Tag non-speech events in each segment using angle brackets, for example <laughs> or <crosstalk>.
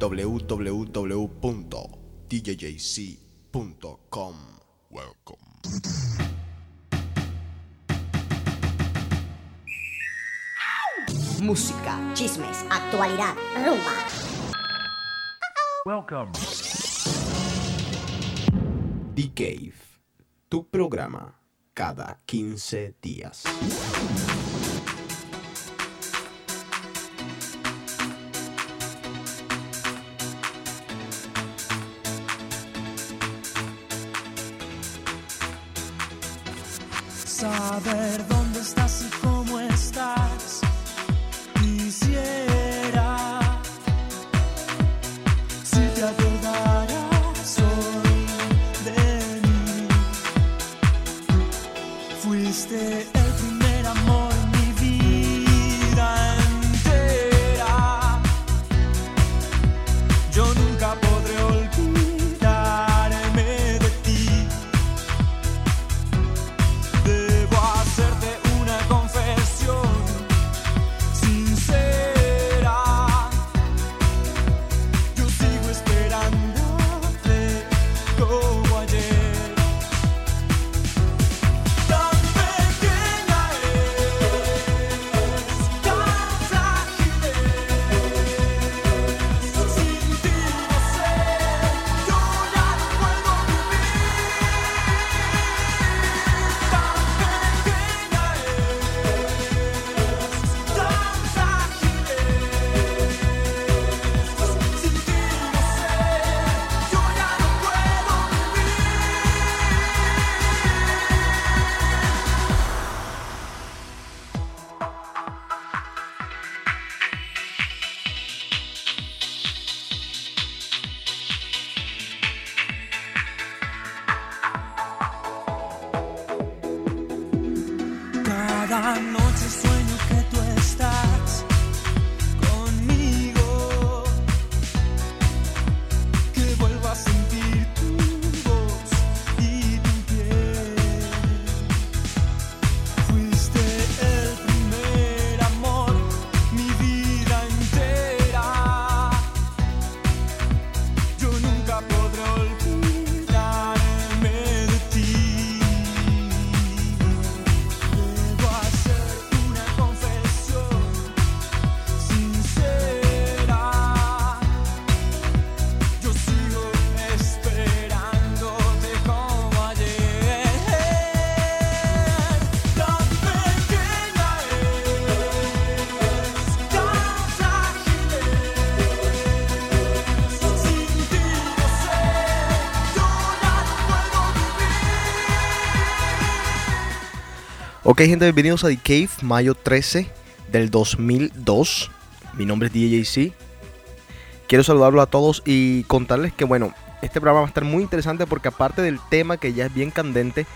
www.djjc.com. Welcome. Música, chismes, actualidad, rumba. Welcome. The Cave, tu programa cada 15 días. Ok, gente, bienvenidos a The Cave, mayo 13 del 2002. Mi nombre es DJC. Quiero saludarlo a todos y contarles que, bueno, este programa va a estar muy interesante porque, aparte del tema que ya es bien candente,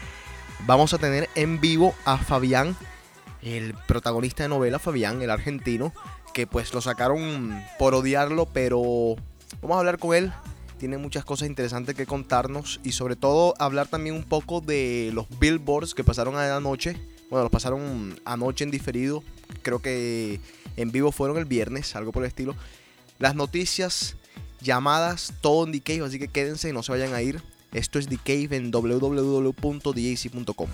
vamos a tener en vivo a Fabián, el protagonista de novela, Fabián, el argentino, que pues lo sacaron por odiarlo, pero vamos a hablar con él. Tiene muchas cosas interesantes que contarnos y sobre todo hablar también un poco de los billboards que pasaron anoche. Bueno, los pasaron anoche en diferido. Creo que en vivo fueron el viernes, algo por el estilo. Las noticias, llamadas, todo en The Cave, así que quédense y no se vayan a ir. Esto es The en www.djc.com.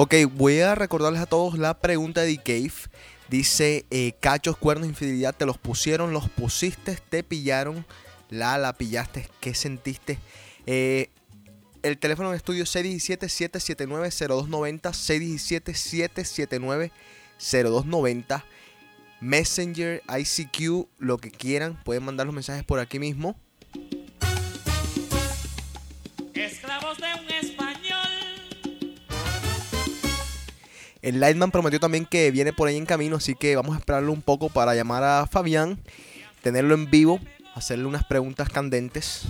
Ok, voy a recordarles a todos la pregunta de Cave. Dice, eh, cachos, cuernos, infidelidad, te los pusieron, los pusiste, te pillaron, la, la pillaste, ¿qué sentiste? Eh, el teléfono en estudio es 617-779-0290, 617-779-0290, Messenger, ICQ, lo que quieran, pueden mandar los mensajes por aquí mismo. Esclavos de un espacio. El Lightman prometió también que viene por ahí en camino, así que vamos a esperarlo un poco para llamar a Fabián, tenerlo en vivo, hacerle unas preguntas candentes.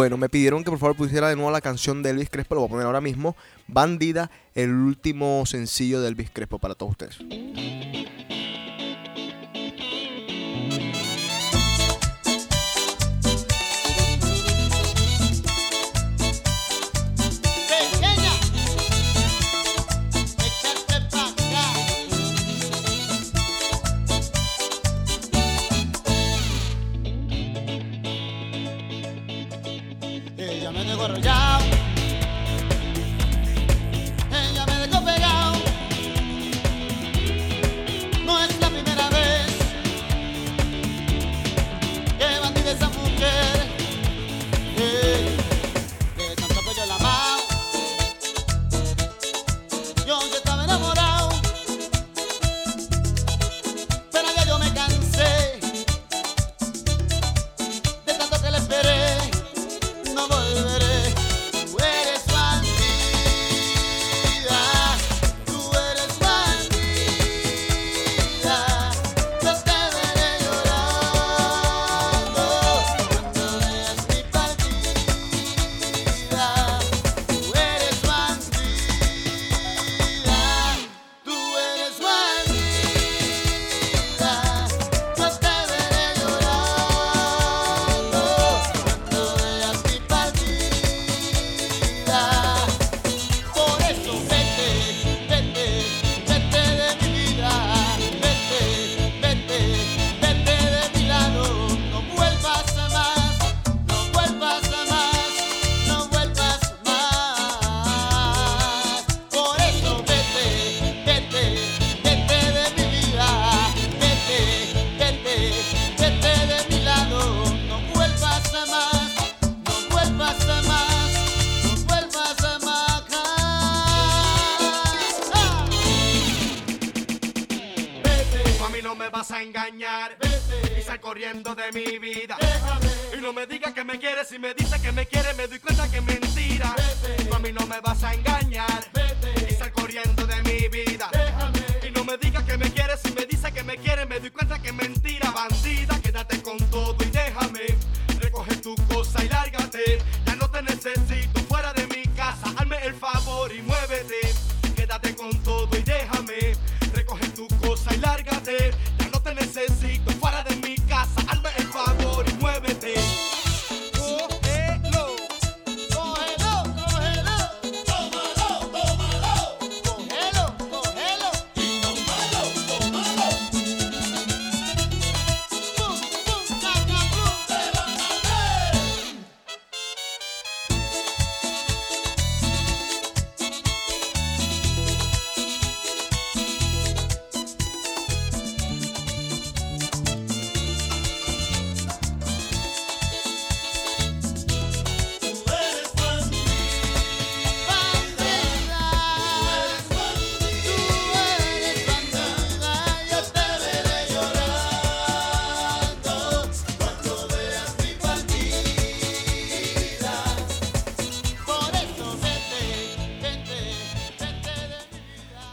bueno. Me pidieron que por favor pusiera de nuevo la canción de Elvis Crespo, lo voy a poner ahora mismo. Bandida, el último sencillo de Elvis Crespo para todos ustedes.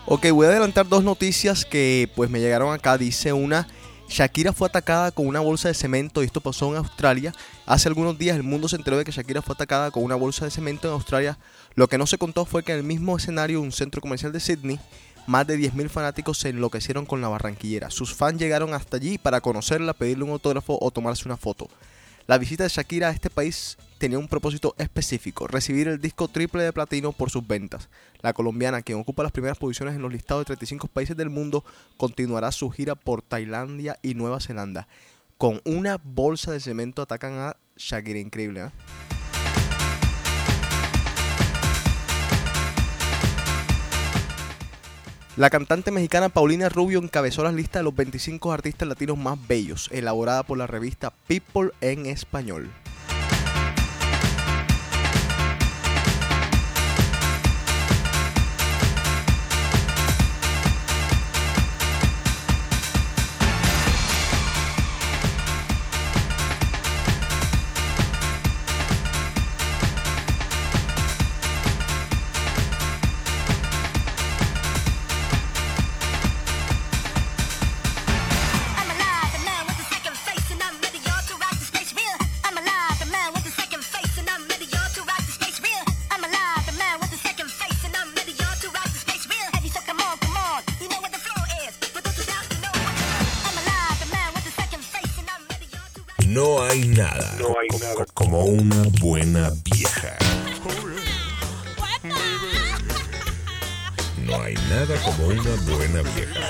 Ok, voy a adelantar dos noticias que pues me llegaron acá. Dice una, Shakira fue atacada con una bolsa de cemento y esto pasó en Australia. Hace algunos días el mundo se enteró de que Shakira fue atacada con una bolsa de cemento en Australia. Lo que no se contó fue que en el mismo escenario, un centro comercial de Sydney, más de 10.000 fanáticos se enloquecieron con la barranquillera. Sus fans llegaron hasta allí para conocerla, pedirle un autógrafo o tomarse una foto. La visita de Shakira a este país tenía un propósito específico, recibir el disco triple de platino por sus ventas. La colombiana, quien ocupa las primeras posiciones en los listados de 35 países del mundo, continuará su gira por Tailandia y Nueva Zelanda. Con una bolsa de cemento atacan a Shakira, increíble, ¿eh? La cantante mexicana Paulina Rubio encabezó las listas de los 25 artistas latinos más bellos, elaborada por la revista People en español.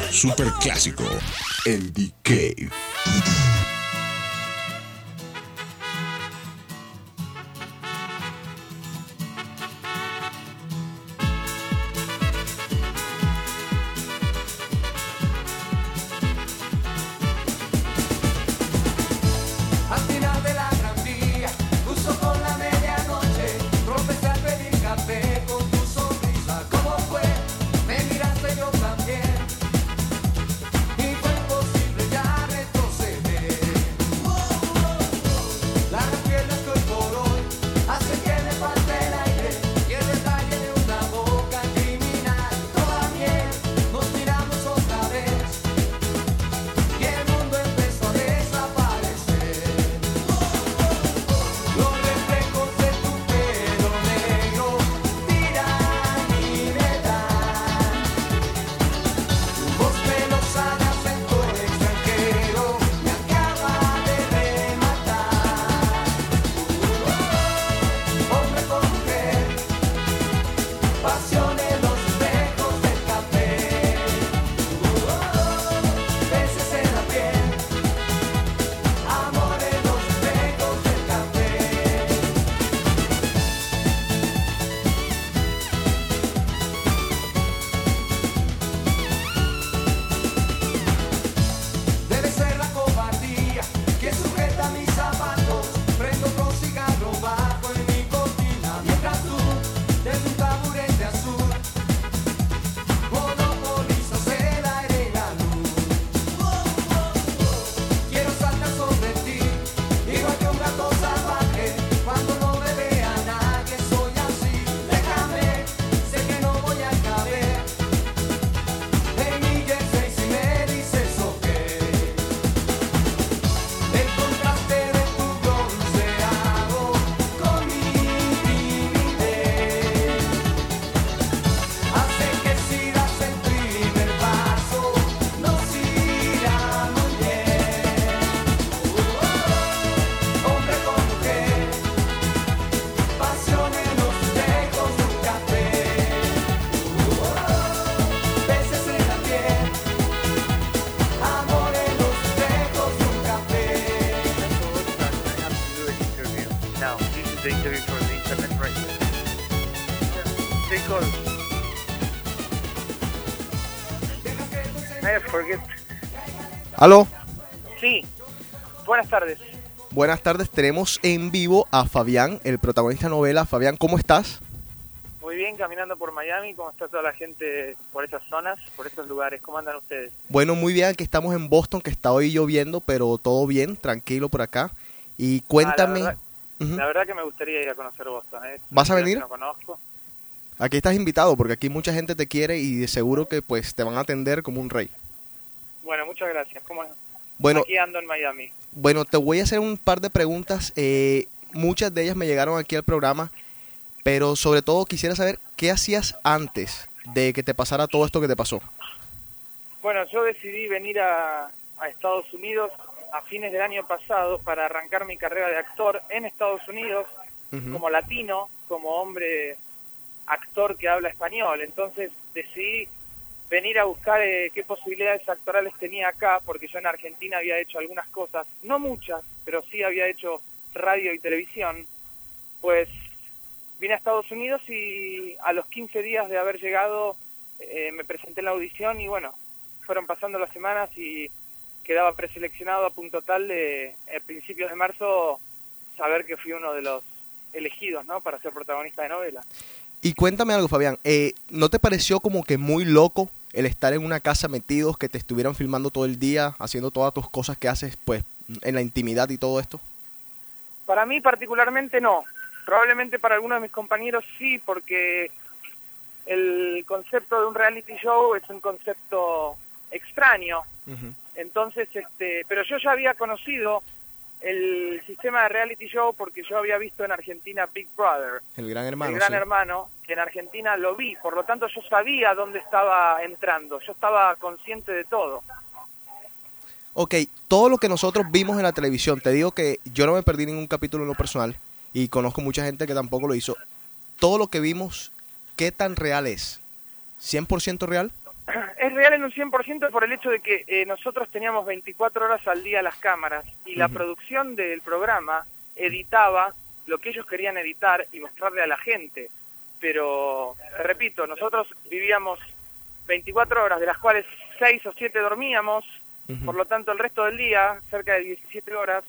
Vieja. Super clásico en The Cave. I forget. Aló, Sí. Buenas tardes. buenas tardes. Tenemos en vivo a Fabián, el protagonista de novela. Fabián, ¿cómo estás? Muy bien, caminando por Miami. ¿Cómo está toda la gente por esas zonas, por esos lugares? ¿Cómo andan ustedes? Bueno, muy bien, que estamos en Boston, que está hoy lloviendo, pero todo bien, tranquilo por acá. Y cuéntame, Ah, la, verdad, Ujú. la verdad que me gustaría ir a conocer Boston. ¿eh? ¿Vas a venir? No conozco. Aquí estás invitado porque aquí mucha gente te quiere y de seguro que pues te van a atender como un rey. Bueno, muchas gracias. ¿Cómo es? Bueno, Aquí ando en Miami. bueno, te voy a hacer un par de preguntas. eh, muchas de ellas me llegaron aquí al programa, pero sobre todo quisiera saber qué hacías antes de que te pasara todo esto que te pasó. Bueno, yo decidí venir a, a Estados Unidos a fines del año pasado para arrancar mi carrera de actor en Estados Unidos como latino, como hombre actor que habla español. Entonces decidí venir a buscar eh, qué posibilidades actorales tenía acá, porque yo en Argentina había hecho algunas cosas, no muchas, pero sí había hecho radio y televisión. Pues vine a Estados Unidos y a los 15 días de haber llegado eh, me presenté en la audición y bueno, fueron pasando las semanas y quedaba preseleccionado a punto tal de a principios de marzo saber que fui uno de los elegidos, ¿no? Para ser protagonista de novela. Y cuéntame algo, Fabián. eh, ¿No te pareció como que muy loco el estar en una casa metidos, que te estuvieran filmando todo el día, haciendo todas tus cosas que haces, pues, en la intimidad y todo esto? Para mí particularmente no. Probablemente para algunos de mis compañeros sí, porque el concepto de un reality show es un concepto extraño. Entonces, este, pero yo ya había conocido el sistema de reality show porque yo había visto en Argentina Big Brother, El gran hermano. el gran sí. hermano, que en Argentina lo vi, por lo tanto yo sabía dónde estaba entrando, yo estaba consciente de todo. Ok, todo lo que nosotros vimos en la televisión, te digo que yo no me perdí ningún capítulo en lo personal y conozco mucha gente que tampoco lo hizo. Todo lo que vimos, ¿qué tan real es? ¿100% real? <clears throat> Es real en un 100% por el hecho de que eh, nosotros teníamos 24 horas al día las cámaras y la producción del programa editaba lo que ellos querían editar y mostrarle a la gente. Pero, te repito, nosotros vivíamos 24 horas, de las cuales 6 o 7 dormíamos, por lo tanto el resto del día, cerca de 17 horas,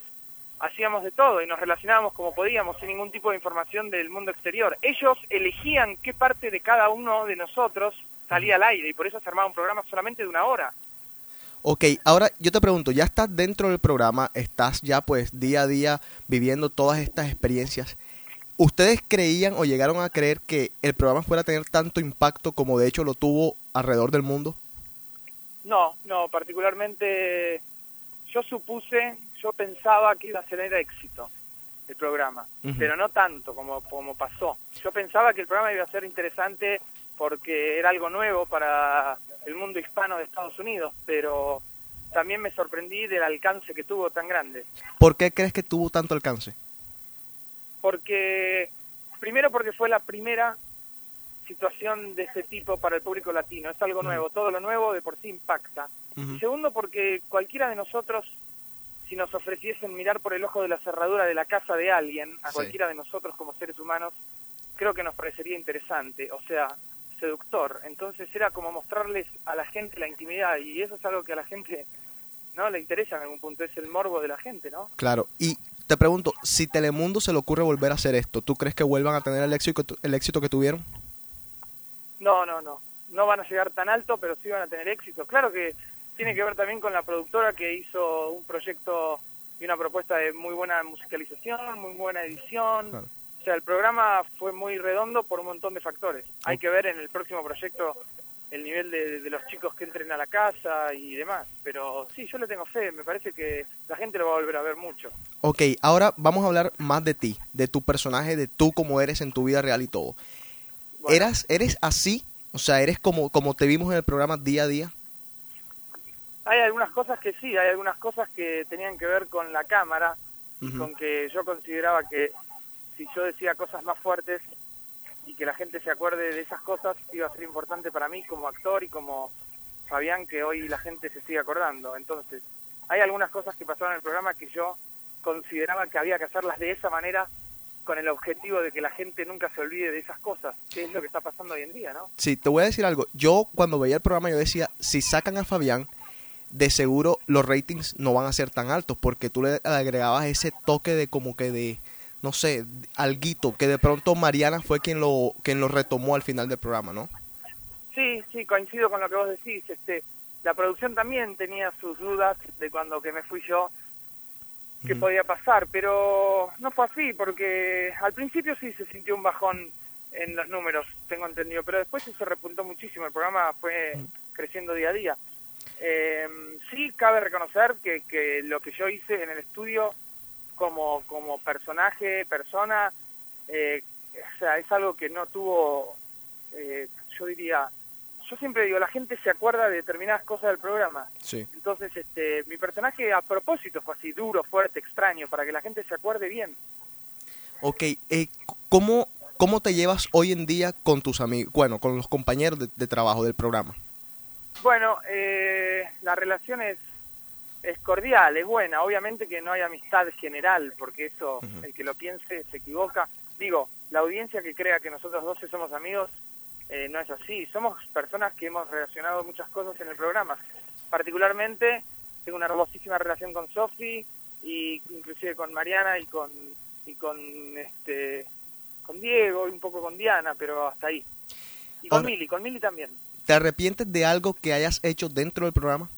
hacíamos de todo y nos relacionábamos como podíamos, sin ningún tipo de información del mundo exterior. Ellos elegían qué parte de cada uno de nosotros salía al aire y por eso se armaba un programa solamente de una hora. Ok, ahora yo te pregunto, ya estás dentro del programa, estás ya pues día a día viviendo todas estas experiencias. ¿Ustedes creían o llegaron a creer que el programa fuera a tener tanto impacto como de hecho lo tuvo alrededor del mundo? No, no, particularmente yo supuse, yo pensaba que iba a tener éxito el programa, pero no tanto como, como pasó. Yo pensaba que el programa iba a ser interesante porque era algo nuevo para el mundo hispano de Estados Unidos, pero también me sorprendí del alcance que tuvo tan grande. ¿Por qué crees que tuvo tanto alcance? Porque, primero porque fue la primera situación de este tipo para el público latino, es algo nuevo, todo lo nuevo de por sí impacta. Y segundo, porque cualquiera de nosotros, si nos ofreciesen mirar por el ojo de la cerradura de la casa de alguien, a Sí. cualquiera de nosotros como seres humanos, creo que nos parecería interesante, o sea, seductor. Entonces era como mostrarles a la gente la intimidad, y eso es algo que a la gente no le interesa en algún punto, es el morbo de la gente, ¿no? Claro, y te pregunto, si Telemundo se le ocurre volver a hacer esto, ¿tú crees que vuelvan a tener el éxito, el éxito que tuvieron? No, no, no. No van a llegar tan alto, pero sí van a tener éxito. Claro que tiene que ver también con la productora que hizo un proyecto y una propuesta de muy buena musicalización, muy buena edición. Claro. O sea, el programa fue muy redondo por un montón de factores. Hay que ver en el próximo proyecto el nivel de, de los chicos que entren a la casa y demás. Pero sí, yo le tengo fe. Me parece que la gente lo va a volver a ver mucho. Ok, ahora vamos a hablar más de ti, de tu personaje, de tú como eres en tu vida real y todo. Bueno. ¿Eras, ¿Eres así? O sea, ¿eres como, como te vimos en el programa día a día? Hay algunas cosas que sí, hay algunas cosas que tenían que ver con la cámara, con que yo consideraba que si yo decía cosas más fuertes y que la gente se acuerde de esas cosas, iba a ser importante para mí como actor y como Fabián, que hoy la gente se sigue acordando. Entonces, hay algunas cosas que pasaron en el programa que yo consideraba que había que hacerlas de esa manera con el objetivo de que la gente nunca se olvide de esas cosas, que es lo que está pasando hoy en día, ¿no? Sí, te voy a decir algo. Yo cuando veía el programa yo decía, si sacan a Fabián, de seguro los ratings no van a ser tan altos porque tú le agregabas ese toque de como que de, no sé, alguito, que de pronto Mariana fue quien lo, quien lo retomó al final del programa, ¿no? Sí, sí, coincido con lo que vos decís. Este, la producción también tenía sus dudas de cuando que me fui yo, qué podía pasar, pero no fue así, porque al principio sí se sintió un bajón en los números, tengo entendido, pero después eso repuntó muchísimo, el programa fue creciendo día a día. Eh, sí, cabe reconocer que, que lo que yo hice en el estudio como, como personaje, persona, eh, o sea, es algo que no tuvo, eh, yo diría, yo siempre digo, la gente se acuerda de determinadas cosas del programa. Sí. Entonces, este, mi personaje a propósito fue así, duro, fuerte, extraño, para que la gente se acuerde bien. Ok, eh, ¿cómo, ¿cómo te llevas hoy en día con tus amigos, bueno, con los compañeros de, de trabajo del programa? Bueno, eh, la relación es, es cordial, es buena. Obviamente que no hay amistad general, porque eso, el que lo piense se equivoca. Digo, la audiencia que crea que nosotros 12 somos amigos, eh, no es así. Somos personas que hemos relacionado muchas cosas en el programa. Particularmente, tengo una hermosísima relación con Sofi, y inclusive con Mariana y con y con este con Diego y un poco con Diana, pero hasta ahí. Y con Ahora- Mili, con Mili también. ¿Te arrepientes de algo que hayas hecho dentro del programa?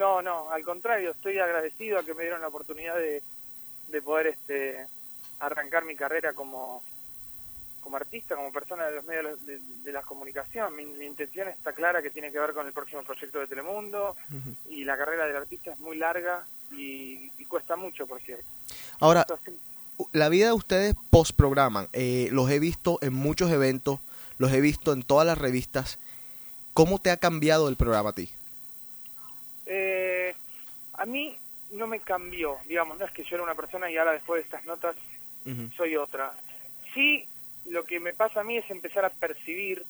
No, no, al contrario, estoy agradecido a que me dieron la oportunidad de, de poder este arrancar mi carrera como como artista, como persona de los medios de, de la comunicación. Mi, mi intención está clara que tiene que ver con el próximo proyecto de Telemundo y la carrera del artista es muy larga y, y cuesta mucho, por cierto. Ahora, Entonces, la vida de ustedes post programan, eh, los he visto en muchos eventos, los he visto en todas las revistas. ¿Cómo te ha cambiado el programa a ti? Eh, a mí no me cambió, digamos, no es que yo era una persona y ahora después de estas notas soy otra. Sí, lo que me pasa a mí es empezar a percibir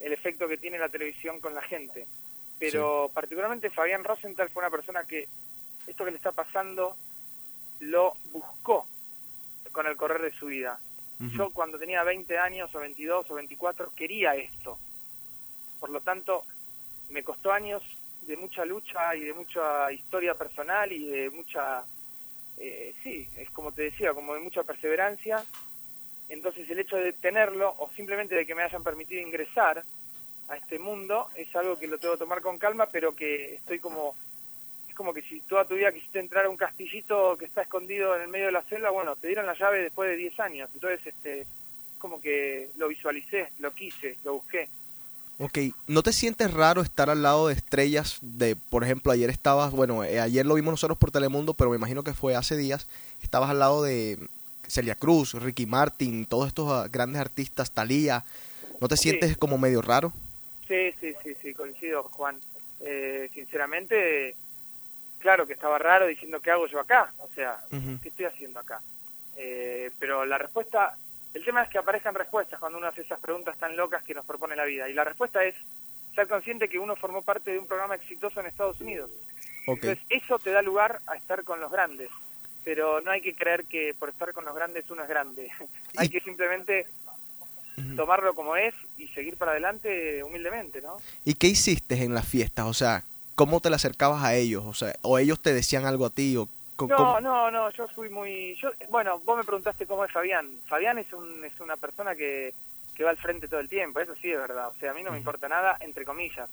el efecto que tiene la televisión con la gente. Pero particularmente Fabián Rosenthal fue una persona que esto que le está pasando lo buscó con el correr de su vida. Yo cuando tenía 20 años o 22 o 24 quería esto. Por lo tanto, me costó años de mucha lucha y de mucha historia personal y de mucha, eh, sí, es como te decía, como de mucha perseverancia. Entonces el hecho de tenerlo o simplemente de que me hayan permitido ingresar a este mundo es algo que lo tengo que tomar con calma, pero que estoy como, es como que si toda tu vida quisiste entrar a un castillito que está escondido en el medio de la selva, bueno, te dieron la llave después de 10 años. Entonces, este, como que lo visualicé, lo quise, lo busqué. Ok, ¿no te sientes raro estar al lado de estrellas de, por ejemplo, ayer estabas, bueno, eh, ayer lo vimos nosotros por Telemundo, pero me imagino que fue hace días, estabas al lado de Celia Cruz, Ricky Martin, todos estos ah, grandes artistas, Thalía, ¿no te Sí. sientes como medio raro? Sí, sí, sí, sí, coincido, Juan. Eh, sinceramente, claro que estaba raro diciendo qué hago yo acá, o sea, Ujú. ¿qué estoy haciendo acá? Eh, pero la respuesta, el tema es que aparezcan respuestas cuando uno hace esas preguntas tan locas que nos propone la vida. Y la respuesta es ser consciente que uno formó parte de un programa exitoso en Estados Unidos. Entonces, eso te da lugar a estar con los grandes. Pero no hay que creer que por estar con los grandes uno es grande. hay que simplemente tomarlo como es y seguir para adelante humildemente, ¿no? ¿y qué hiciste en las fiestas? O sea, ¿cómo te le acercabas a ellos? O sea, ¿o ellos te decían algo a ti? O, No, no, no, yo fui muy... Yo, bueno, vos me preguntaste cómo es Fabián. Fabián es, un, es una persona que, que va al frente todo el tiempo, eso sí es verdad. O sea, a mí no me importa nada, entre comillas.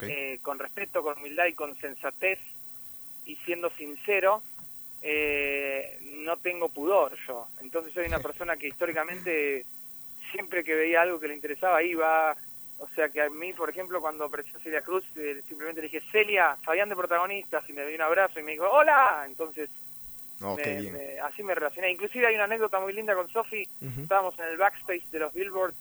Eh, con respeto, con humildad y con sensatez y siendo sincero, eh, no tengo pudor yo. Entonces soy una persona que históricamente siempre que veía algo que le interesaba iba... O sea que a mí, por ejemplo, cuando apareció Celia Cruz, eh, simplemente le dije, Celia, Fabián de protagonistas, y me dio un abrazo y me dijo, hola. Entonces No, me- bien. me- así me relacioné. Inclusive hay una anécdota muy linda con Sofi. Estábamos en el backstage de los Billboard.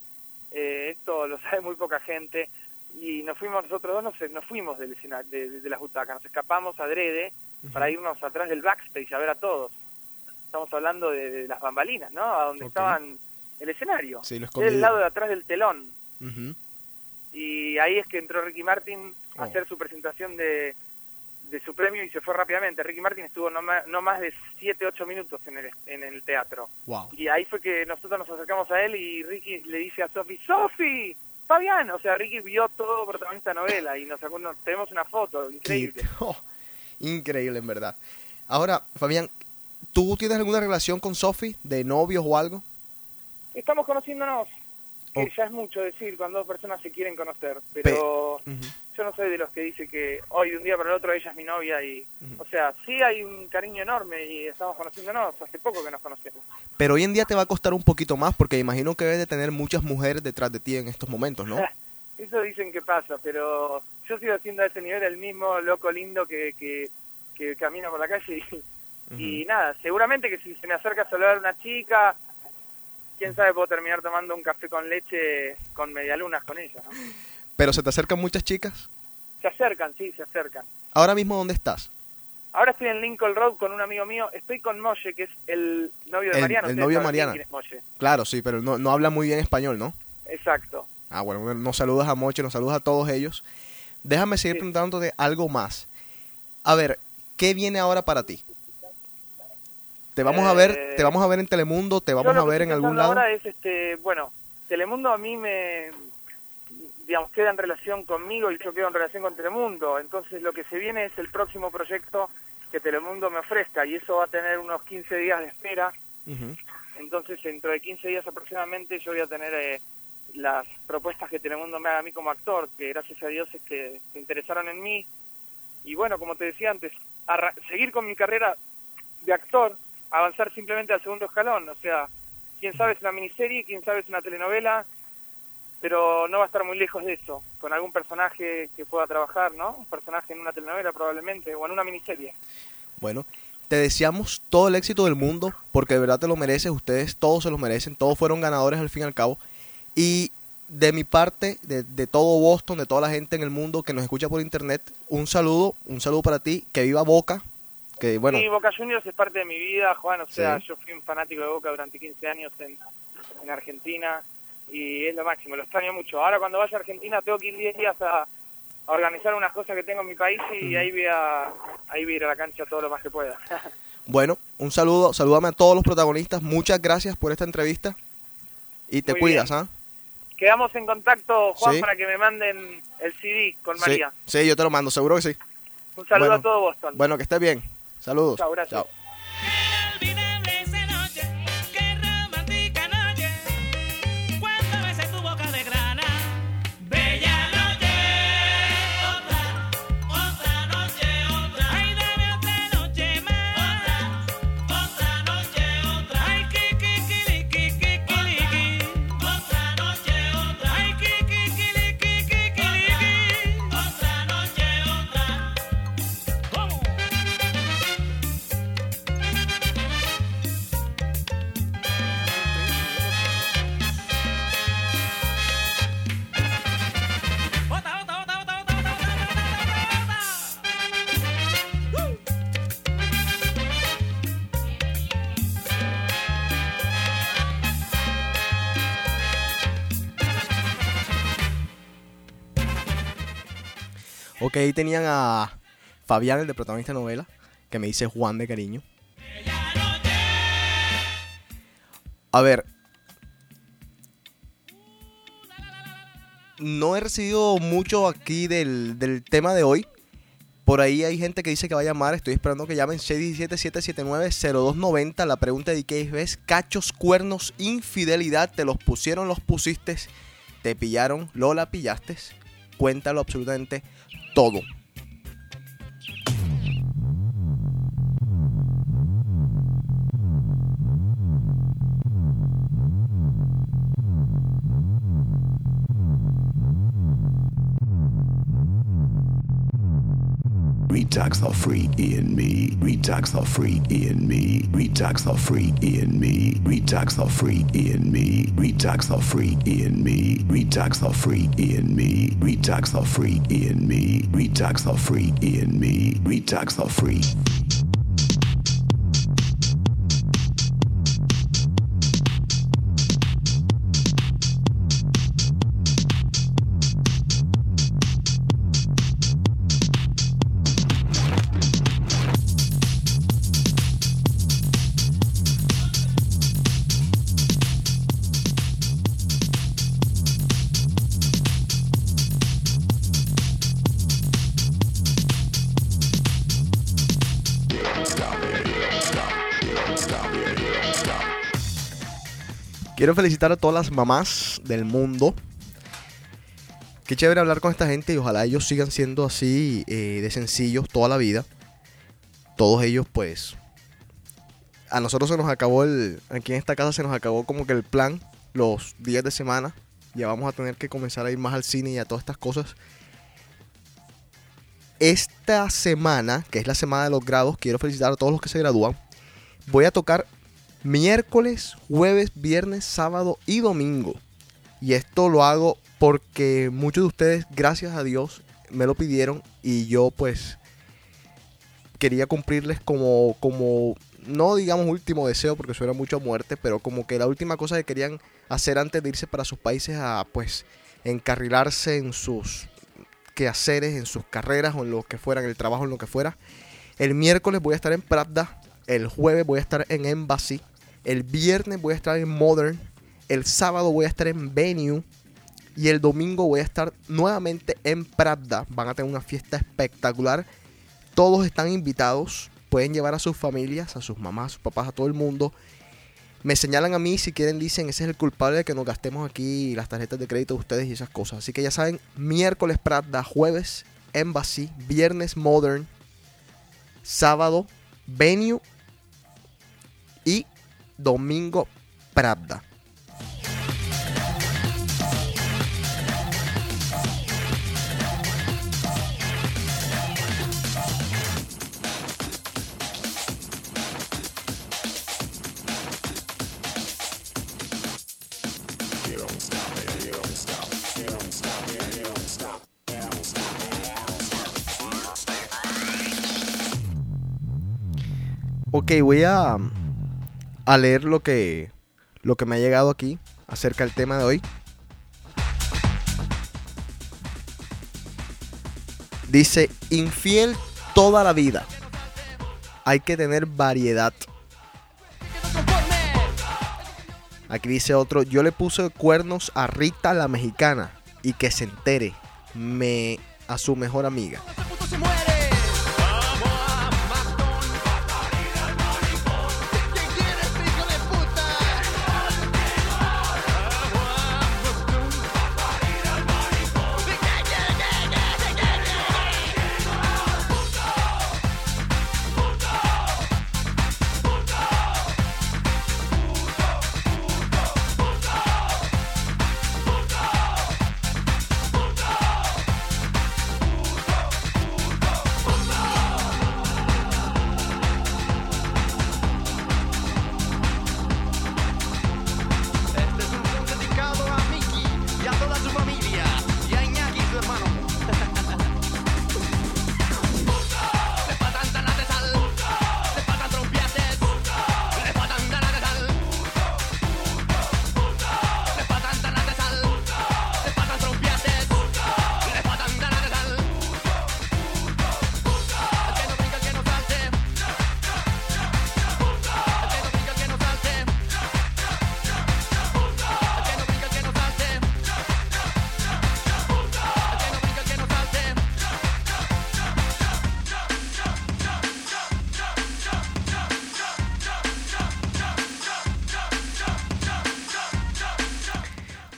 eh, esto lo sabe muy poca gente. Y nos fuimos nosotros dos, nos, nos fuimos del escena- de, de, de las butacas. Nos escapamos adrede para irnos atrás del backstage a ver a todos. Estamos hablando de, de las bambalinas, ¿no? A donde estaban el escenario. Sí, Del lado de atrás del telón. Ujú. Y ahí es que entró Ricky Martin a Oh. hacer su presentación de, de su premio y se fue rápidamente. Ricky Martin estuvo no más, no más de 7, 8 minutos en el, en el teatro. Wow. Y ahí fue que nosotros nos acercamos a él y Ricky le dice a Sofi, Sofi, Fabián, o sea, Ricky vio todo protagonista de novela y nos sacó, una- tenemos una foto, increíble. <laughs> Oh, increíble, en verdad. Ahora, Fabián, ¿tú tienes alguna relación con Sofi, de novios o algo? Estamos conociéndonos, que ya es mucho decir cuando dos personas se quieren conocer, pero yo no soy de los que dice que hoy de un día para el otro ella es mi novia y, o sea, sí hay un cariño enorme y estamos conociéndonos hace poco que nos conocemos. Pero hoy en día te va a costar un poquito más porque imagino que debes de tener muchas mujeres detrás de ti en estos momentos, ¿no? <laughs> Eso dicen que pasa, pero yo sigo siendo a ese nivel el mismo loco lindo que, que, que camina por la calle y, y nada, seguramente que si se me acerca a saludar a una chica, quién sabe, puedo terminar tomando un café con leche con medialunas con ella, ¿no? Pero se te acercan muchas chicas. Se acercan, sí, se acercan. Ahora mismo, ¿dónde estás? Ahora estoy en Lincoln Road con un amigo mío, estoy con Molle, que es el novio de El- Mariana. el novio de Mariana. Claro, sí, pero no, no habla muy bien español, ¿no? Exacto. Ah, bueno, nos saludas a Moche, nos saludas a todos ellos. Déjame seguir Sí. preguntándote algo más. A ver, ¿qué viene ahora para ti? ¿Te vamos a ver, Eh, te vamos a ver en Telemundo, te vamos a ver en algún lado? Ahora es, este, bueno, Telemundo a mí me, digamos, queda en relación conmigo y yo quedo en relación con Telemundo. Entonces lo que se viene es el próximo proyecto que Telemundo me ofrezca y eso va a tener unos 15 días de espera. Entonces dentro de 15 días aproximadamente yo voy a tener eh, las propuestas que Telemundo me haga a mí como actor, que gracias a Dios es que se interesaron en mí. Y bueno, como te decía antes, arra- seguir con mi carrera de actor, avanzar simplemente al segundo escalón. O sea, quién sabe es una miniserie, quién sabe es una telenovela, pero no va a estar muy lejos de eso, con algún personaje que pueda trabajar, ¿no? Un personaje en una telenovela probablemente, o en una miniserie. Bueno, te deseamos todo el éxito del mundo, porque de verdad te lo mereces, ustedes todos se lo merecen, todos fueron ganadores al fin y al cabo. Y de mi parte, de, de todo Boston, de toda la gente en el mundo que nos escucha por internet, un saludo, un saludo para ti, que viva Boca, que bueno, Sí, Boca Juniors es parte de mi vida, Juan. O sea, Sí. yo fui un fanático de Boca durante 15 años en, en Argentina y es lo máximo, lo extraño mucho. Ahora cuando vaya a Argentina tengo que ir 10 días a, a organizar unas cosas que tengo en mi país y ahí, voy a, ahí voy a ir a la cancha todo lo más que pueda. <laughs> bueno, un saludo, salúdame a todos los protagonistas, muchas gracias por esta entrevista y te Muy cuidas. ¿ah? Quedamos en contacto, Juan, Sí. para que me manden el CD con Sí, María. sí, yo te lo mando, seguro que sí. Un saludo Bueno. a todo Boston. Bueno, que estés bien. Saludos. Chao, gracias. Chao. Ok, ahí tenían a Fabián, el de protagonista de novela, que me dice Juan de cariño. A ver. No he recibido mucho aquí del, del tema de hoy. Por ahí hay gente que dice que va a llamar. Estoy esperando que llamen 617-779-0290. La pregunta de qué es cachos, cuernos, infidelidad. Te los pusieron, los pusiste. Te pillaron, lo la pillaste. Cuéntalo absolutamente todo. Retox the freak in me. Retox the freak in me. Retox the freak in me. Retox the freak in me. Retox the freak in me. Retox the freak in me. Retox the freak in me. Retox the freak in me. Retox the freak. Quiero felicitar a todas las mamás del mundo. Qué chévere hablar con esta gente y ojalá ellos sigan siendo así eh, de sencillos toda la vida. Todos ellos, pues. A nosotros se nos acabó el. Aquí en esta casa se nos acabó como que el plan los días de semana. Ya vamos a tener que comenzar a ir más al cine y a todas estas cosas. Esta semana, que es la semana de los grados, quiero felicitar a todos los que se gradúan. Voy a tocar miércoles, jueves, viernes, sábado y domingo. Y esto lo hago porque muchos de ustedes, gracias a Dios, me lo pidieron y yo pues quería cumplirles como, como, no digamos último deseo porque suena mucho a muerte, pero como que la última cosa que querían hacer antes de irse para sus países a pues encarrilarse en sus quehaceres, en sus carreras o en lo que fuera, en el trabajo, en lo que fuera. El miércoles voy a estar en Pravda, el jueves voy a estar en Embassy, el viernes voy a estar en Modern, el sábado voy a estar en Venue y el domingo voy a estar nuevamente en Pravda. Van a tener una fiesta espectacular. Todos están invitados. Pueden llevar a sus familias, a sus mamás, a sus papás, a todo el mundo. Me señalan a mí si quieren, dicen, ese es el culpable de que nos gastemos aquí las tarjetas de crédito de ustedes y esas cosas. Así que ya saben, miércoles Pravda, jueves Embassy, viernes Modern, sábado Venue y domingo Pravda. Ok, voy a, a leer lo que, lo que me ha llegado aquí acerca del tema de hoy. Dice, infiel toda la vida. Hay que tener variedad. Aquí dice otro, yo le puse cuernos a Rita la mexicana y que se entere, me a su mejor amiga.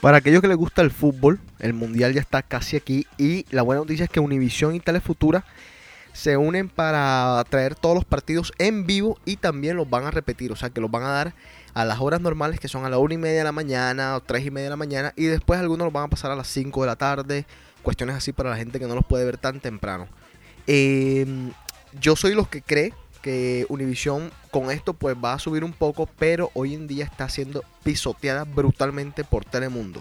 Para aquellos que les gusta el fútbol, el mundial ya está casi aquí y la buena noticia es que Univision y Telefutura se unen para traer todos los partidos en vivo y también los van a repetir, o sea que los van a dar a las horas normales que son a la una y media de la mañana o tres y media de la mañana y después algunos los van a pasar a las 5 de la tarde, cuestiones así para la gente que no los puede ver tan temprano. Eh, yo soy los que cree que Univision con esto pues va a subir un poco, pero hoy en día está siendo pisoteada brutalmente por Telemundo.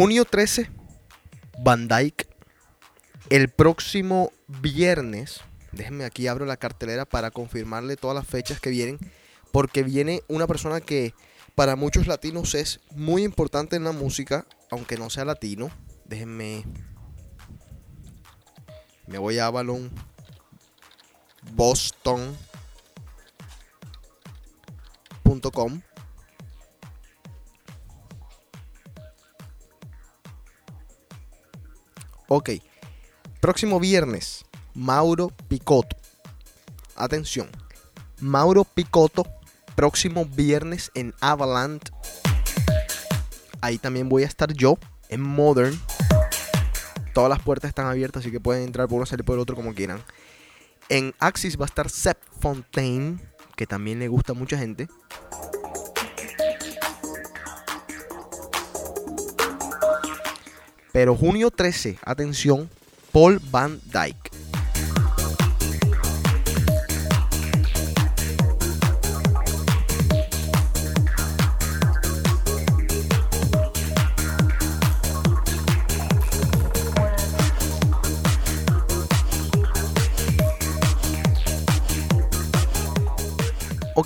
Junio 13, Van Dyke. El próximo viernes, déjenme aquí abro la cartelera para confirmarle todas las fechas que vienen, porque viene una persona que para muchos latinos es muy importante en la música, aunque no sea latino. Déjenme. Me voy a Avalon, Boston.com. Ok. Próximo viernes, Mauro Picotto. Atención. Mauro Picotto, próximo viernes en Avaland. Ahí también voy a estar yo, en Modern. Todas las puertas están abiertas, así que pueden entrar por uno, salir por el otro como quieran. En Axis va a estar Seth Fontaine, que también le gusta a mucha gente. Pero junio 13, atención, Paul Van Dyke.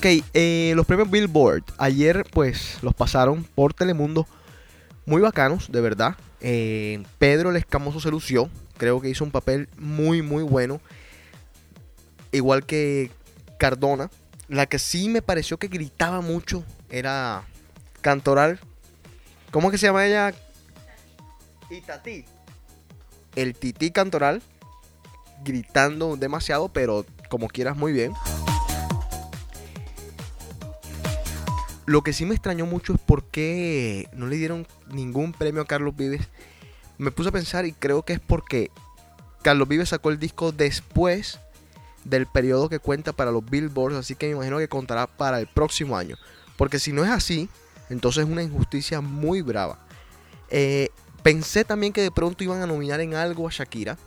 Ok, eh, los premios Billboard. Ayer pues los pasaron por Telemundo. Muy bacanos, de verdad. Eh, Pedro el Escamoso se lució. Creo que hizo un papel muy, muy bueno. Igual que Cardona. La que sí me pareció que gritaba mucho era Cantoral. ¿Cómo que se llama ella? Itatí. El Tití Cantoral. Gritando demasiado, pero como quieras muy bien. Lo que sí me extrañó mucho es por qué no le dieron ningún premio a Carlos Vives. Me puse a pensar y creo que es porque Carlos Vives sacó el disco después del periodo que cuenta para los Billboards, así que me imagino que contará para el próximo año. Porque si no es así, entonces es una injusticia muy brava. Eh, pensé también que de pronto iban a nominar en algo a Shakira.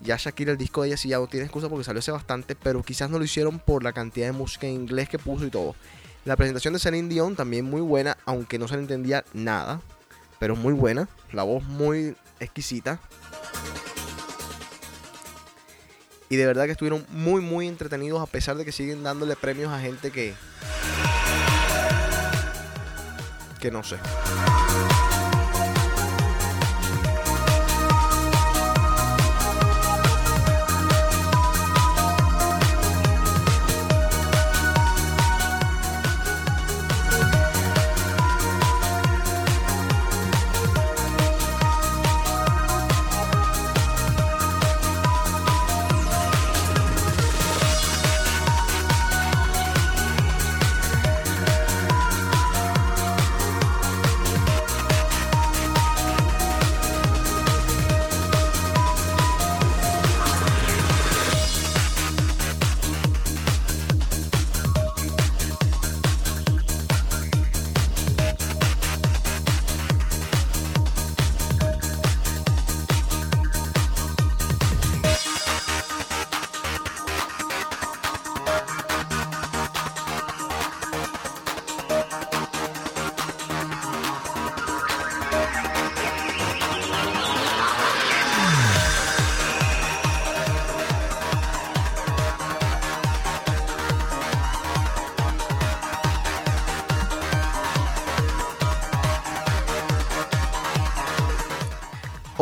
Ya Shakira, el disco de ella sí ya no tiene excusa porque salió hace bastante, pero quizás no lo hicieron por la cantidad de música en inglés que puso y todo. La presentación de Celine Dion también muy buena, aunque no se le entendía nada, pero muy buena. La voz muy exquisita. Y de verdad que estuvieron muy, muy entretenidos a pesar de que siguen dándole premios a gente que... Que no sé.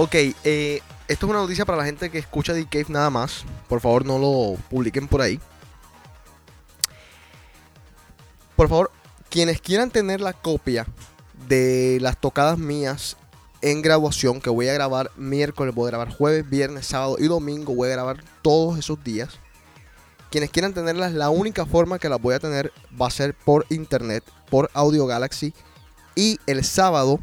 Ok, eh, esto es una noticia para la gente que escucha The Cave nada más. Por favor, no lo publiquen por ahí. Por favor, quienes quieran tener la copia de las tocadas mías en graduación, que voy a grabar miércoles, voy a grabar jueves, viernes, sábado y domingo, voy a grabar todos esos días. Quienes quieran tenerlas, la única forma que las voy a tener va a ser por internet, por Audio Galaxy. Y el sábado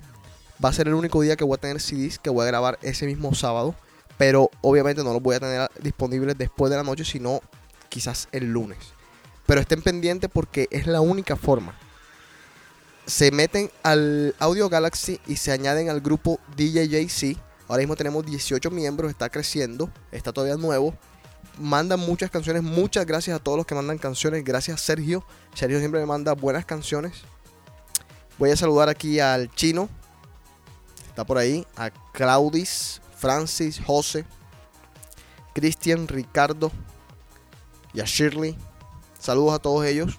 va a ser el único día que voy a tener CDs que voy a grabar ese mismo sábado. Pero obviamente no los voy a tener disponibles después de la noche, sino quizás el lunes. Pero estén pendientes porque es la única forma. Se meten al Audio Galaxy y se añaden al grupo DJJC. Ahora mismo tenemos 18 miembros, está creciendo, está todavía nuevo. Mandan muchas canciones, muchas gracias a todos los que mandan canciones. Gracias Sergio. Sergio siempre me manda buenas canciones. Voy a saludar aquí al chino. Está por ahí. A Claudis, Francis, José, Cristian, Ricardo y a Shirley. Saludos a todos ellos.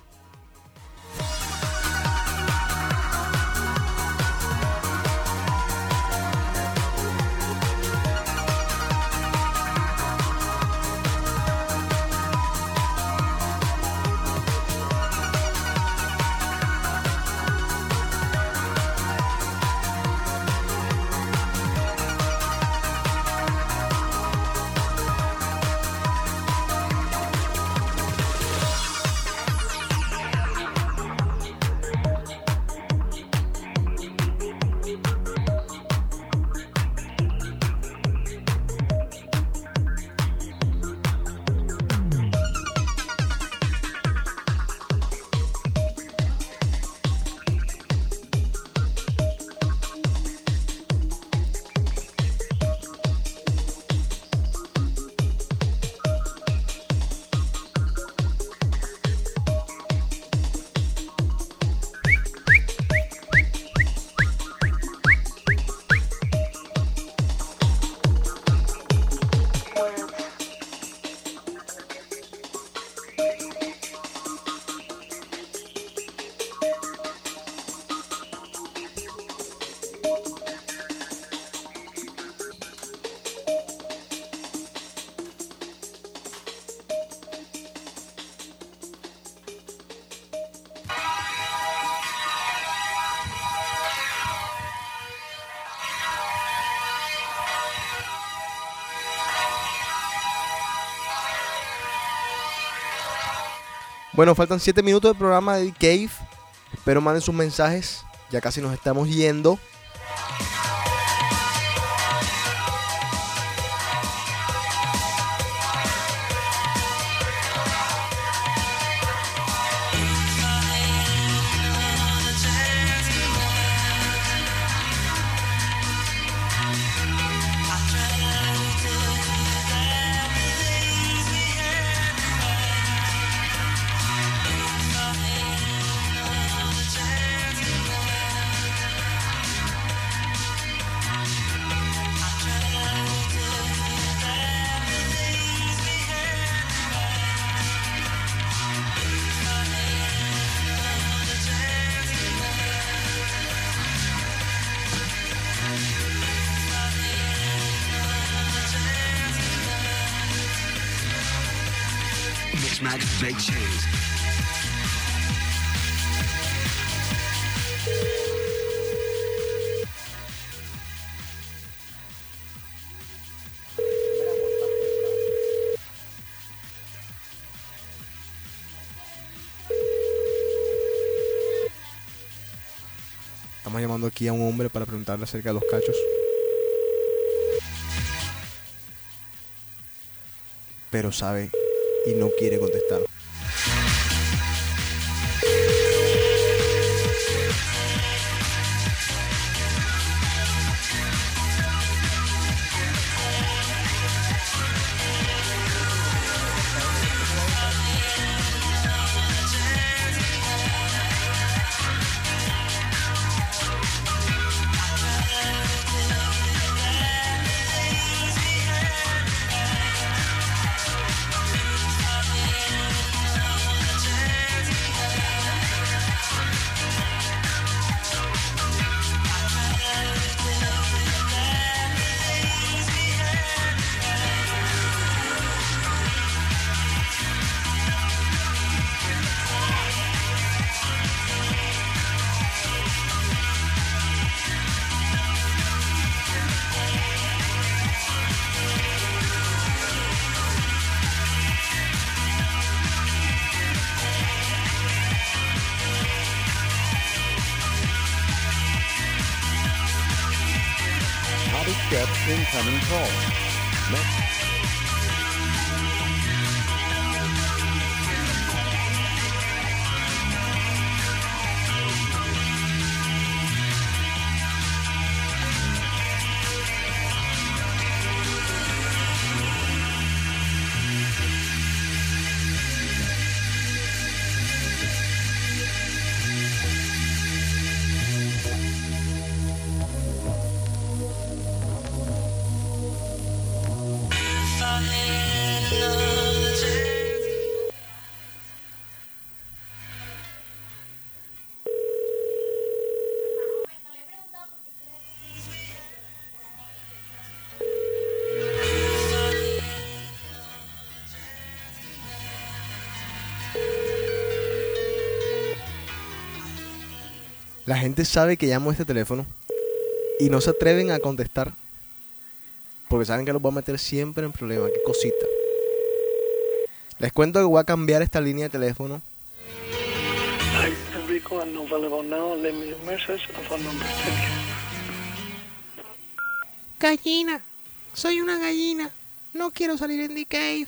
Bueno, faltan 7 minutos del programa de Cave. Espero manden sus mensajes. Ya casi nos estamos yendo. Mix Max. Estamos llamando aquí a un hombre para preguntarle acerca de los cachos. Pero sabe y no quiere contestar. accept incoming calls. Next. Gente sabe que llamo a este teléfono y no se atreven a contestar porque saben que los voy a meter siempre en problemas. Qué cosita. Les cuento que voy a cambiar esta línea de teléfono. Gallina. Soy una gallina. No quiero salir en The Cave.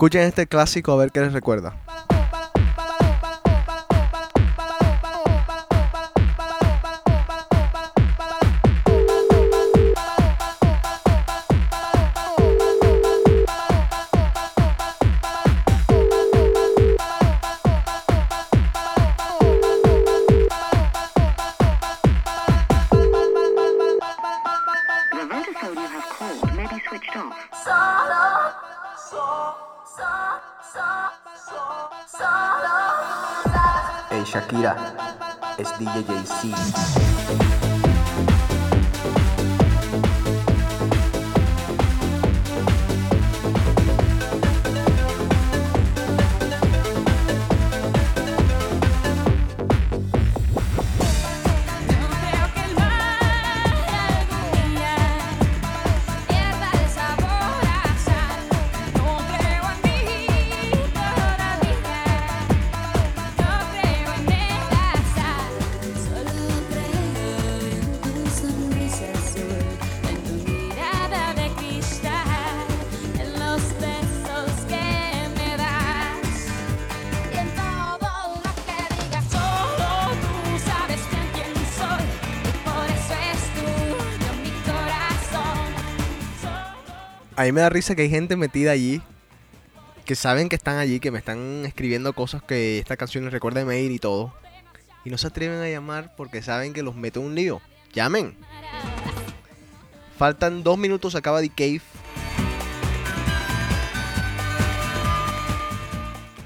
Escuchen este clásico a ver qué les recuerda. A mí me da risa que hay gente metida allí que saben que están allí, que me están escribiendo cosas que esta canción les recuerda a mail y todo. Y no se atreven a llamar porque saben que los meto un lío. Llamen. Faltan dos minutos, acaba The Cave.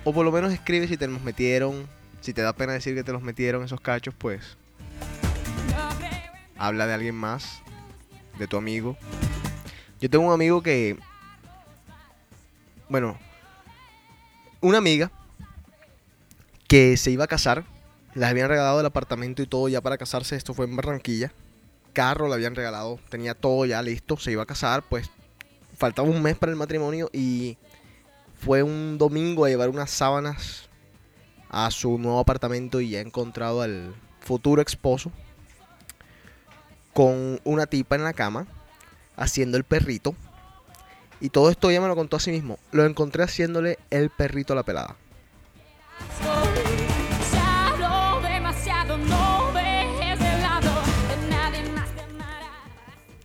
O por lo menos escribe si te los metieron. Si te da pena decir que te los metieron esos cachos, pues. Habla de alguien más. De tu amigo. Yo tengo un amigo que. Bueno. Una amiga. Que se iba a casar. Les habían regalado el apartamento y todo ya para casarse. Esto fue en Barranquilla. Carro le habían regalado. Tenía todo ya listo. Se iba a casar. Pues faltaba un mes para el matrimonio. Y fue un domingo a llevar unas sábanas a su nuevo apartamento. Y ya ha encontrado al futuro esposo. Con una tipa en la cama haciendo el perrito. Y todo esto ella me lo contó a sí mismo. Lo encontré haciéndole el perrito a la pelada.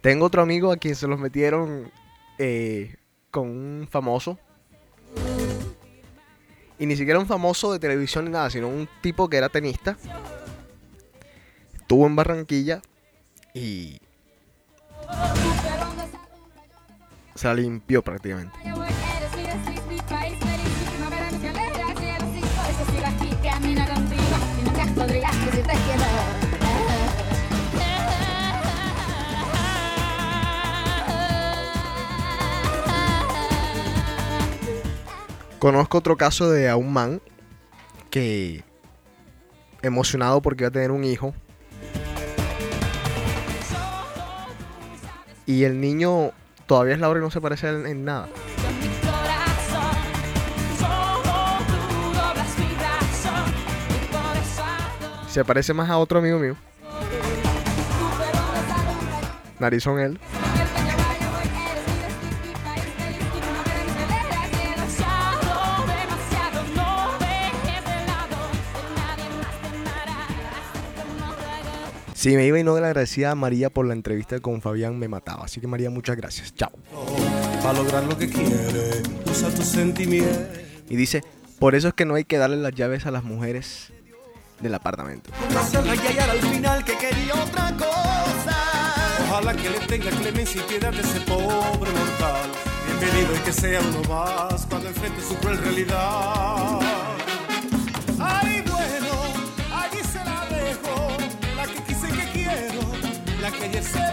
Tengo otro amigo a quien se los metieron eh, con un famoso. Y ni siquiera un famoso de televisión ni nada, sino un tipo que era tenista. Estuvo en Barranquilla y se limpió prácticamente. Conozco otro caso de a un man que emocionado porque iba a tener un hijo. Y el niño todavía es la hora y no se parece en nada. Se parece más a otro amigo mío. Narizón él. Si me iba y no le agradecía a María por la entrevista con Fabián, me mataba. Así que María, muchas gracias. Chao. Para lograr lo que quiere, usa tus sentimientos. Y dice, por eso es que no hay que darle las llaves a las mujeres del apartamento. Y hallar al final que quería otra cosa. Ojalá que le tenga clemencia y piedad de ese pobre mortal. Bienvenido y que sea uno más cuando enfrente su cruel realidad. Bueno, allí